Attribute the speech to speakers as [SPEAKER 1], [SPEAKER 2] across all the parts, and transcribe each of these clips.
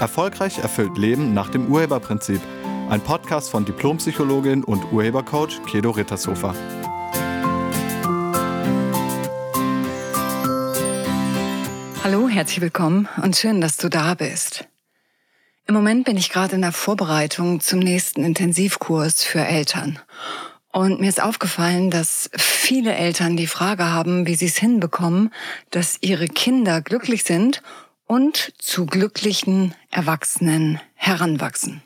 [SPEAKER 1] Erfolgreich erfüllt Leben nach dem Urheberprinzip. Ein Podcast von Diplompsychologin und Urhebercoach Kedo Rittershofer.
[SPEAKER 2] Hallo, herzlich willkommen und schön, dass du da bist. Im Moment bin ich gerade in der Vorbereitung zum nächsten Intensivkurs für Eltern. Und mir ist aufgefallen, dass viele Eltern die Frage haben, wie sie es hinbekommen, dass ihre Kinder glücklich sind und zu glücklichen Erwachsenen heranwachsen.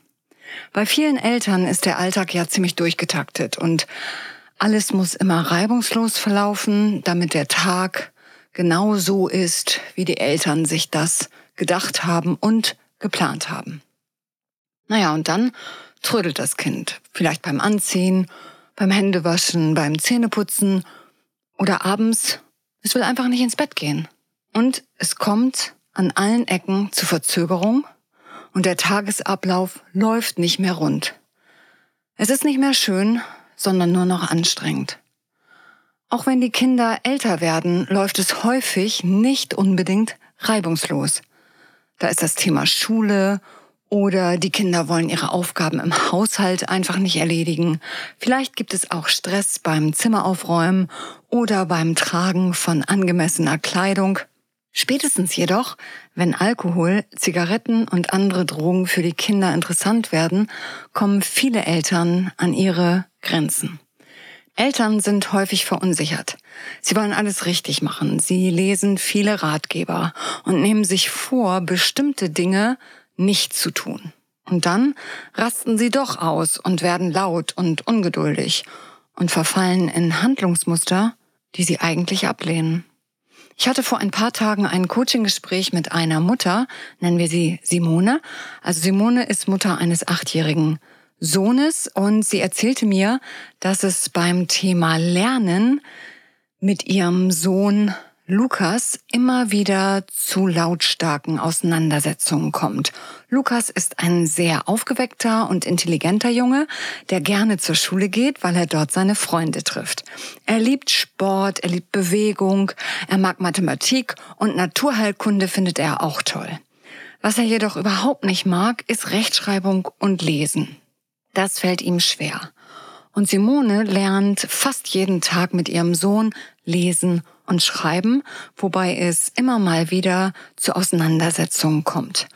[SPEAKER 2] Bei vielen Eltern ist der Alltag ja ziemlich durchgetaktet und alles muss immer reibungslos verlaufen, damit der Tag genau so ist, wie die Eltern sich das gedacht haben und geplant haben. Naja, und dann trödelt das Kind, vielleicht beim Anziehen, beim Händewaschen, beim Zähneputzen oder abends. Es will einfach nicht ins Bett gehen. Und es kommt an allen Ecken zu Verzögerung und der Tagesablauf läuft nicht mehr rund. Es ist nicht mehr schön, sondern nur noch anstrengend. Auch wenn die Kinder älter werden, läuft es häufig nicht unbedingt reibungslos. Da ist das Thema Schule oder die Kinder wollen ihre Aufgaben im Haushalt einfach nicht erledigen. Vielleicht gibt es auch Stress beim Zimmeraufräumen oder beim Tragen von angemessener Kleidung. Spätestens jedoch, wenn Alkohol, Zigaretten und andere Drogen für die Kinder interessant werden, kommen viele Eltern an ihre Grenzen. Eltern sind häufig verunsichert. Sie wollen alles richtig machen. Sie lesen viele Ratgeber und nehmen sich vor, bestimmte Dinge nicht zu tun. Und dann rasten sie doch aus und werden laut und ungeduldig und verfallen in Handlungsmuster, die sie eigentlich ablehnen. Ich hatte vor ein paar Tagen ein Coaching-Gespräch mit einer Mutter, nennen wir sie Simone. Also Simone ist Mutter eines achtjährigen Sohnes und sie erzählte mir, dass es beim Thema Lernen mit ihrem Sohn Lukas immer wieder zu lautstarken Auseinandersetzungen kommt. Lukas ist ein sehr aufgeweckter und intelligenter Junge, der gerne zur Schule geht, weil er dort seine Freunde trifft. Er liebt Sport, er liebt Bewegung, er mag Mathematik und Naturheilkunde findet er auch toll. Was er jedoch überhaupt nicht mag, ist Rechtschreibung und Lesen. Das fällt ihm schwer. Und Simone lernt fast jeden Tag mit ihrem Sohn lesen und schreiben, wobei es immer mal wieder zu Auseinandersetzungen kommt.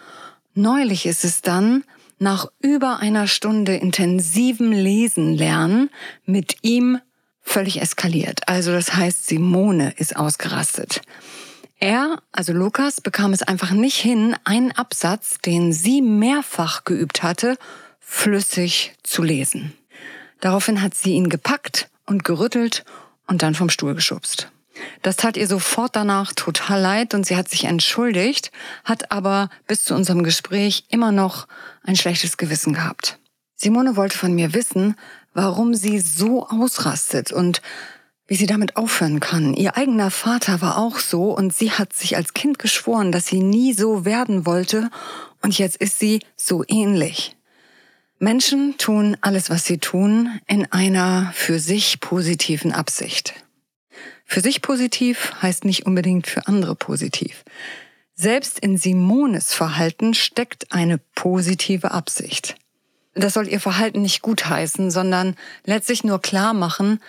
[SPEAKER 2] Neulich ist es dann nach über einer Stunde intensivem Lesen lernen mit ihm völlig eskaliert. Also das heißt, Simone ist ausgerastet. Er, also Lukas, bekam es einfach nicht hin, einen Absatz, den sie mehrfach geübt hatte, flüssig zu lesen. Daraufhin hat sie ihn gepackt und gerüttelt und dann vom Stuhl geschubst. Das tat ihr sofort danach total leid und sie hat sich entschuldigt, hat aber bis zu unserem Gespräch immer noch ein schlechtes Gewissen gehabt. Simone wollte von mir wissen, warum sie so ausrastet und wie sie damit aufhören kann. Ihr eigener Vater war auch so und sie hat sich als Kind geschworen, dass sie nie so werden wollte und jetzt ist sie so ähnlich. Menschen tun alles, was sie tun, in einer für sich positiven Absicht. Für sich positiv heißt nicht unbedingt für andere positiv. Selbst in Simones Verhalten steckt eine positive Absicht. Das soll ihr Verhalten nicht gutheißen, sondern letztlich nur klar machen,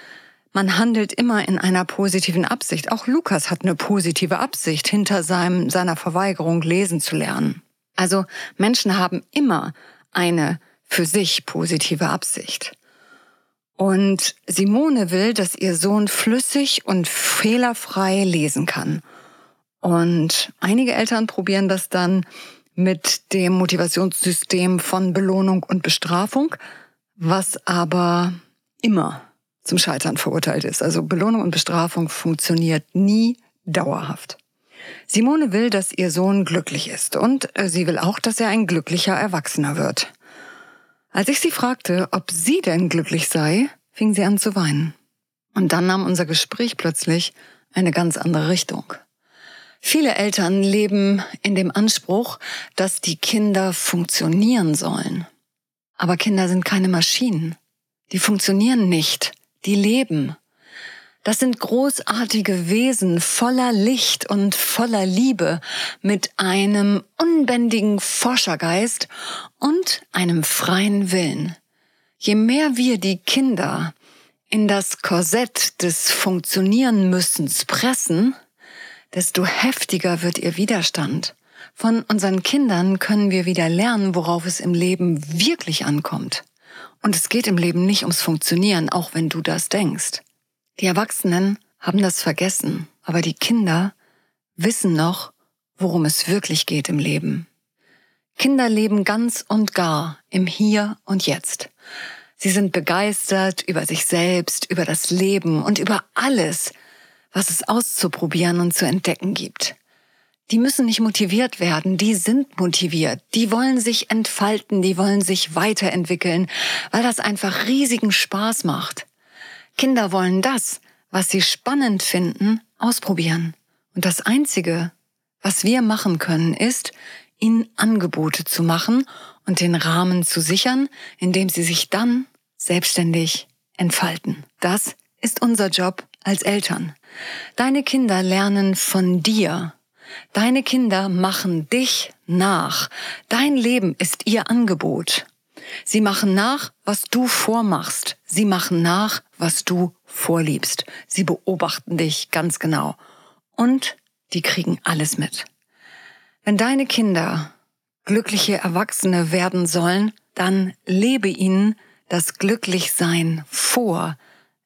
[SPEAKER 2] man handelt immer in einer positiven Absicht. Auch Lukas hat eine positive Absicht hinter seinem, seiner Verweigerung lesen zu lernen. Also Menschen haben immer eine für sich positive Absicht. Und Simone will, dass ihr Sohn flüssig und fehlerfrei lesen kann. Und einige Eltern probieren das dann mit dem Motivationssystem von Belohnung und Bestrafung, was aber immer zum Scheitern verurteilt ist. Also Belohnung und Bestrafung funktioniert nie dauerhaft. Simone will, dass ihr Sohn glücklich ist und äh, sie will auch, dass er ein glücklicher Erwachsener wird. Als ich sie fragte, ob sie denn glücklich sei, fing sie an zu weinen. Und dann nahm unser Gespräch plötzlich eine ganz andere Richtung. Viele Eltern leben in dem Anspruch, dass die Kinder funktionieren sollen. Aber Kinder sind keine Maschinen. Die funktionieren nicht, die leben. Das sind großartige Wesen voller Licht und voller Liebe mit einem unbändigen Forschergeist und einem freien Willen. Je mehr wir die Kinder in das Korsett des Funktionieren müssens pressen, desto heftiger wird ihr Widerstand. Von unseren Kindern können wir wieder lernen, worauf es im Leben wirklich ankommt. Und es geht im Leben nicht ums Funktionieren, auch wenn du das denkst. Die Erwachsenen haben das vergessen, aber die Kinder wissen noch, worum es wirklich geht im Leben. Kinder leben ganz und gar im Hier und Jetzt. Sie sind begeistert über sich selbst, über das Leben und über alles, was es auszuprobieren und zu entdecken gibt. Die müssen nicht motiviert werden, die sind motiviert, die wollen sich entfalten, die wollen sich weiterentwickeln, weil das einfach riesigen Spaß macht. Kinder wollen das, was sie spannend finden, ausprobieren. Und das Einzige, was wir machen können, ist, ihnen Angebote zu machen und den Rahmen zu sichern, indem sie sich dann selbstständig entfalten. Das ist unser Job als Eltern. Deine Kinder lernen von dir. Deine Kinder machen dich nach. Dein Leben ist ihr Angebot. Sie machen nach, was du vormachst. Sie machen nach, was du vorliebst. Sie beobachten dich ganz genau. Und die kriegen alles mit. Wenn deine Kinder glückliche Erwachsene werden sollen, dann lebe ihnen das Glücklichsein vor.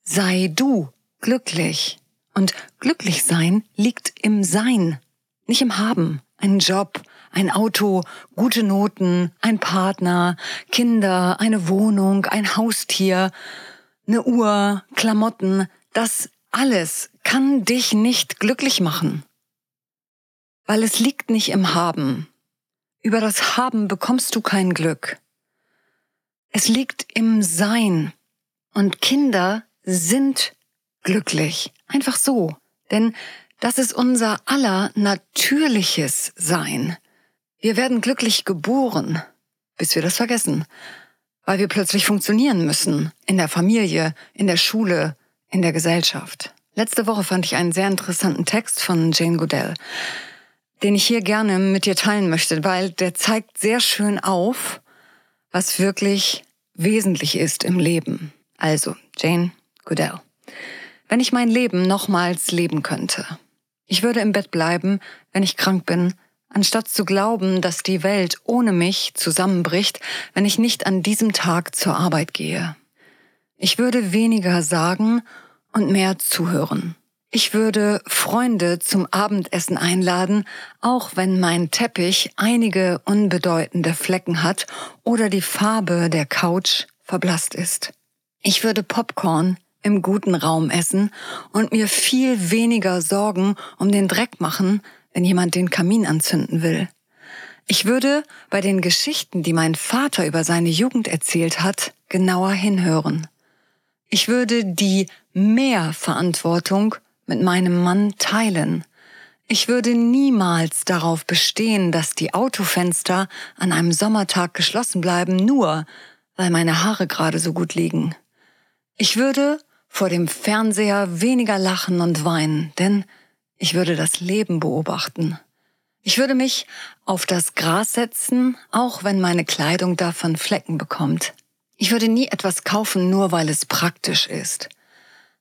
[SPEAKER 2] Sei du glücklich. Und glücklich sein liegt im Sein, nicht im Haben. Ein Job, ein Auto, gute Noten, ein Partner, Kinder, eine Wohnung, ein Haustier, eine Uhr, Klamotten, das alles kann dich nicht glücklich machen. Weil es liegt nicht im Haben. Über das Haben bekommst du kein Glück. Es liegt im Sein. Und Kinder sind glücklich. Einfach so. Denn das ist unser aller natürliches Sein. Wir werden glücklich geboren, bis wir das vergessen, weil wir plötzlich funktionieren müssen in der Familie, in der Schule, in der Gesellschaft. Letzte Woche fand ich einen sehr interessanten Text von Jane Goodell, den ich hier gerne mit dir teilen möchte, weil der zeigt sehr schön auf, was wirklich wesentlich ist im Leben. Also, Jane Goodell. Wenn ich mein Leben nochmals leben könnte. Ich würde im Bett bleiben, wenn ich krank bin, anstatt zu glauben, dass die Welt ohne mich zusammenbricht, wenn ich nicht an diesem Tag zur Arbeit gehe. Ich würde weniger sagen und mehr zuhören. Ich würde Freunde zum Abendessen einladen, auch wenn mein Teppich einige unbedeutende Flecken hat oder die Farbe der Couch verblasst ist. Ich würde Popcorn im guten Raum essen und mir viel weniger Sorgen um den Dreck machen, wenn jemand den Kamin anzünden will. Ich würde bei den Geschichten, die mein Vater über seine Jugend erzählt hat, genauer hinhören. Ich würde die Mehrverantwortung mit meinem Mann teilen. Ich würde niemals darauf bestehen, dass die Autofenster an einem Sommertag geschlossen bleiben, nur weil meine Haare gerade so gut liegen. Ich würde vor dem Fernseher weniger lachen und weinen, denn ich würde das Leben beobachten. Ich würde mich auf das Gras setzen, auch wenn meine Kleidung davon Flecken bekommt. Ich würde nie etwas kaufen, nur weil es praktisch ist.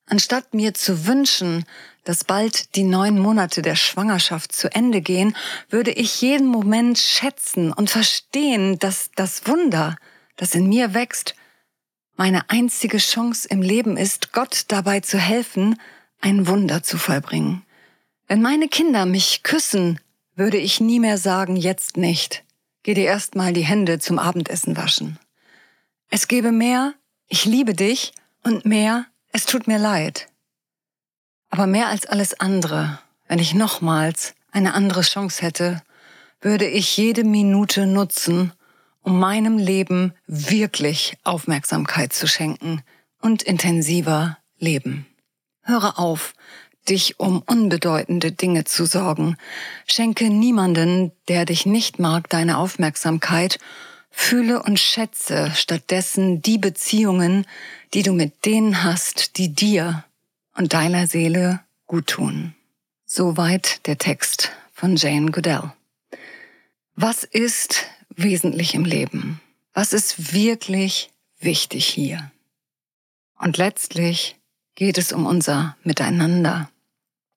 [SPEAKER 2] Anstatt mir zu wünschen, dass bald die neun Monate der Schwangerschaft zu Ende gehen, würde ich jeden Moment schätzen und verstehen, dass das Wunder, das in mir wächst, meine einzige Chance im Leben ist, Gott dabei zu helfen, ein Wunder zu vollbringen. Wenn meine Kinder mich küssen, würde ich nie mehr sagen, jetzt nicht. Geh dir erst mal die Hände zum Abendessen waschen. Es gebe mehr, ich liebe dich und mehr, es tut mir leid. Aber mehr als alles andere, wenn ich nochmals eine andere Chance hätte, würde ich jede Minute nutzen, um meinem Leben wirklich Aufmerksamkeit zu schenken und intensiver leben. Höre auf, dich um unbedeutende Dinge zu sorgen. Schenke niemanden, der dich nicht mag, deine Aufmerksamkeit. Fühle und schätze stattdessen die Beziehungen, die du mit denen hast, die dir und deiner Seele gut tun. Soweit der Text von Jane Goodell. Was ist wesentlich im Leben? Was ist wirklich wichtig hier? Und letztlich geht es um unser Miteinander.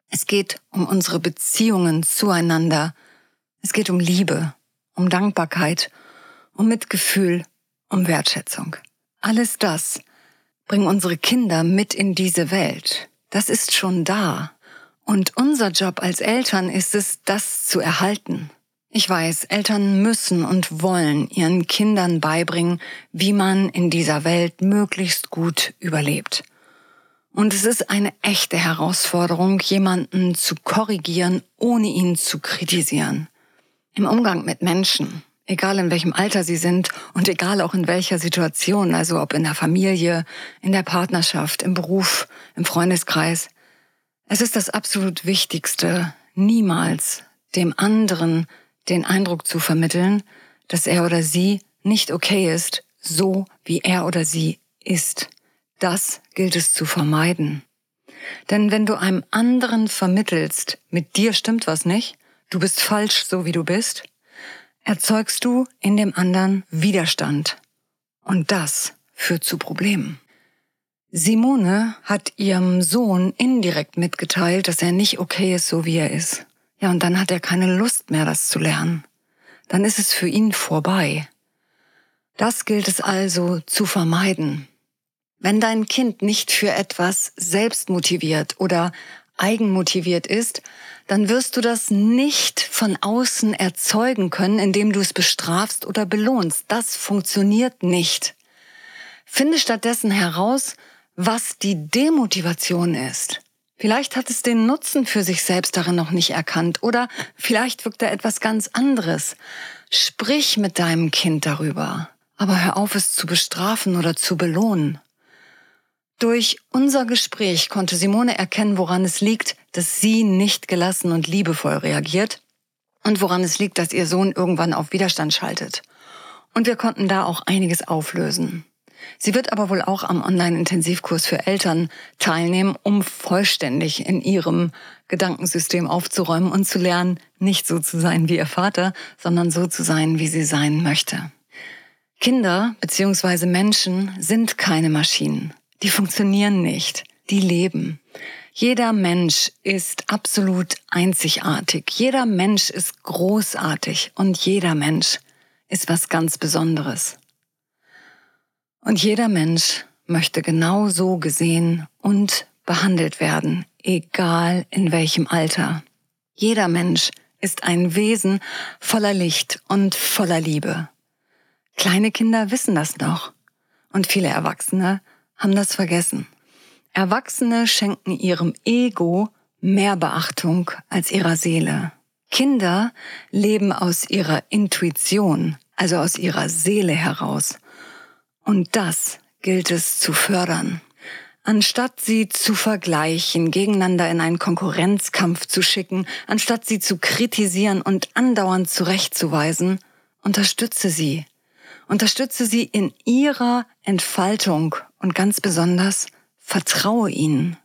[SPEAKER 2] Es geht um unsere Beziehungen zueinander. Es geht um Liebe, um Dankbarkeit, um Mitgefühl, um Wertschätzung. Alles das bringen unsere Kinder mit in diese Welt. Das ist schon da. Und unser Job als Eltern ist es, das zu erhalten. Ich weiß, Eltern müssen und wollen ihren Kindern beibringen, wie man in dieser Welt möglichst gut überlebt. Und es ist eine echte Herausforderung, jemanden zu korrigieren, ohne ihn zu kritisieren. Im Umgang mit Menschen, egal in welchem Alter sie sind und egal auch in welcher Situation, also ob in der Familie, in der Partnerschaft, im Beruf, im Freundeskreis. Es ist das absolut Wichtigste, niemals dem anderen den Eindruck zu vermitteln, dass er oder sie nicht okay ist, so wie er oder sie ist. Das gilt es zu vermeiden. Denn wenn du einem anderen vermittelst, mit dir stimmt was nicht, du bist falsch so wie du bist, erzeugst du in dem anderen Widerstand. Und das führt zu Problemen. Simone hat ihrem Sohn indirekt mitgeteilt, dass er nicht okay ist, so wie er ist. Ja, und dann hat er keine Lust mehr, das zu lernen. Dann ist es für ihn vorbei. Das gilt es also zu vermeiden. Wenn dein Kind nicht für etwas selbst motiviert oder eigenmotiviert ist, dann wirst du das nicht von außen erzeugen können, indem du es bestrafst oder belohnst. Das funktioniert nicht. Finde stattdessen heraus, was die Demotivation ist. Vielleicht hat es den Nutzen für sich selbst darin noch nicht erkannt oder vielleicht wirkt da etwas ganz anderes. Sprich mit deinem Kind darüber, aber hör auf es zu bestrafen oder zu belohnen. Durch unser Gespräch konnte Simone erkennen, woran es liegt, dass sie nicht gelassen und liebevoll reagiert und woran es liegt, dass ihr Sohn irgendwann auf Widerstand schaltet. Und wir konnten da auch einiges auflösen. Sie wird aber wohl auch am Online-Intensivkurs für Eltern teilnehmen, um vollständig in ihrem Gedankensystem aufzuräumen und zu lernen, nicht so zu sein wie ihr Vater, sondern so zu sein, wie sie sein möchte. Kinder bzw. Menschen sind keine Maschinen. Die funktionieren nicht. Die leben. Jeder Mensch ist absolut einzigartig. Jeder Mensch ist großartig und jeder Mensch ist was ganz Besonderes. Und jeder Mensch möchte genau so gesehen und behandelt werden, egal in welchem Alter. Jeder Mensch ist ein Wesen voller Licht und voller Liebe. Kleine Kinder wissen das noch und viele Erwachsene haben das vergessen. Erwachsene schenken ihrem Ego mehr Beachtung als ihrer Seele. Kinder leben aus ihrer Intuition, also aus ihrer Seele heraus. Und das gilt es zu fördern. Anstatt sie zu vergleichen, gegeneinander in einen Konkurrenzkampf zu schicken, anstatt sie zu kritisieren und andauernd zurechtzuweisen, unterstütze sie. Unterstütze sie in ihrer Entfaltung und ganz besonders vertraue ihnen.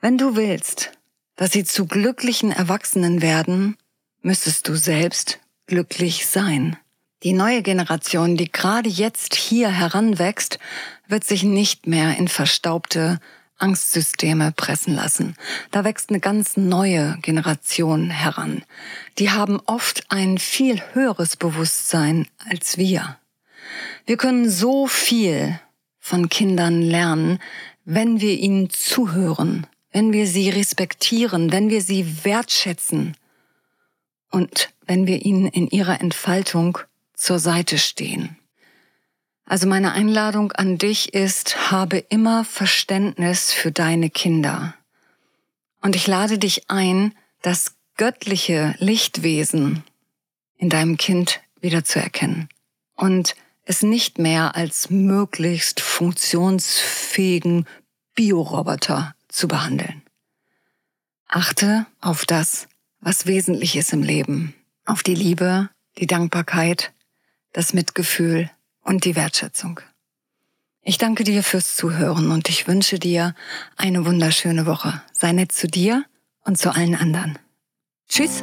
[SPEAKER 2] Wenn du willst, dass sie zu glücklichen Erwachsenen werden, müsstest du selbst glücklich sein. Die neue Generation, die gerade jetzt hier heranwächst, wird sich nicht mehr in verstaubte Angstsysteme pressen lassen. Da wächst eine ganz neue Generation heran. Die haben oft ein viel höheres Bewusstsein als wir. Wir können so viel von Kindern lernen, wenn wir ihnen zuhören, wenn wir sie respektieren, wenn wir sie wertschätzen und wenn wir ihnen in ihrer Entfaltung zur Seite stehen. Also meine Einladung an dich ist, habe immer Verständnis für deine Kinder. Und ich lade dich ein, das göttliche Lichtwesen in deinem Kind wiederzuerkennen und es nicht mehr als möglichst funktionsfähigen Bioroboter zu behandeln. Achte auf das, was wesentlich ist im Leben, auf die Liebe, die Dankbarkeit, das Mitgefühl und die Wertschätzung. Ich danke dir fürs Zuhören und ich wünsche dir eine wunderschöne Woche. Sei nett zu dir und zu allen anderen. Tschüss.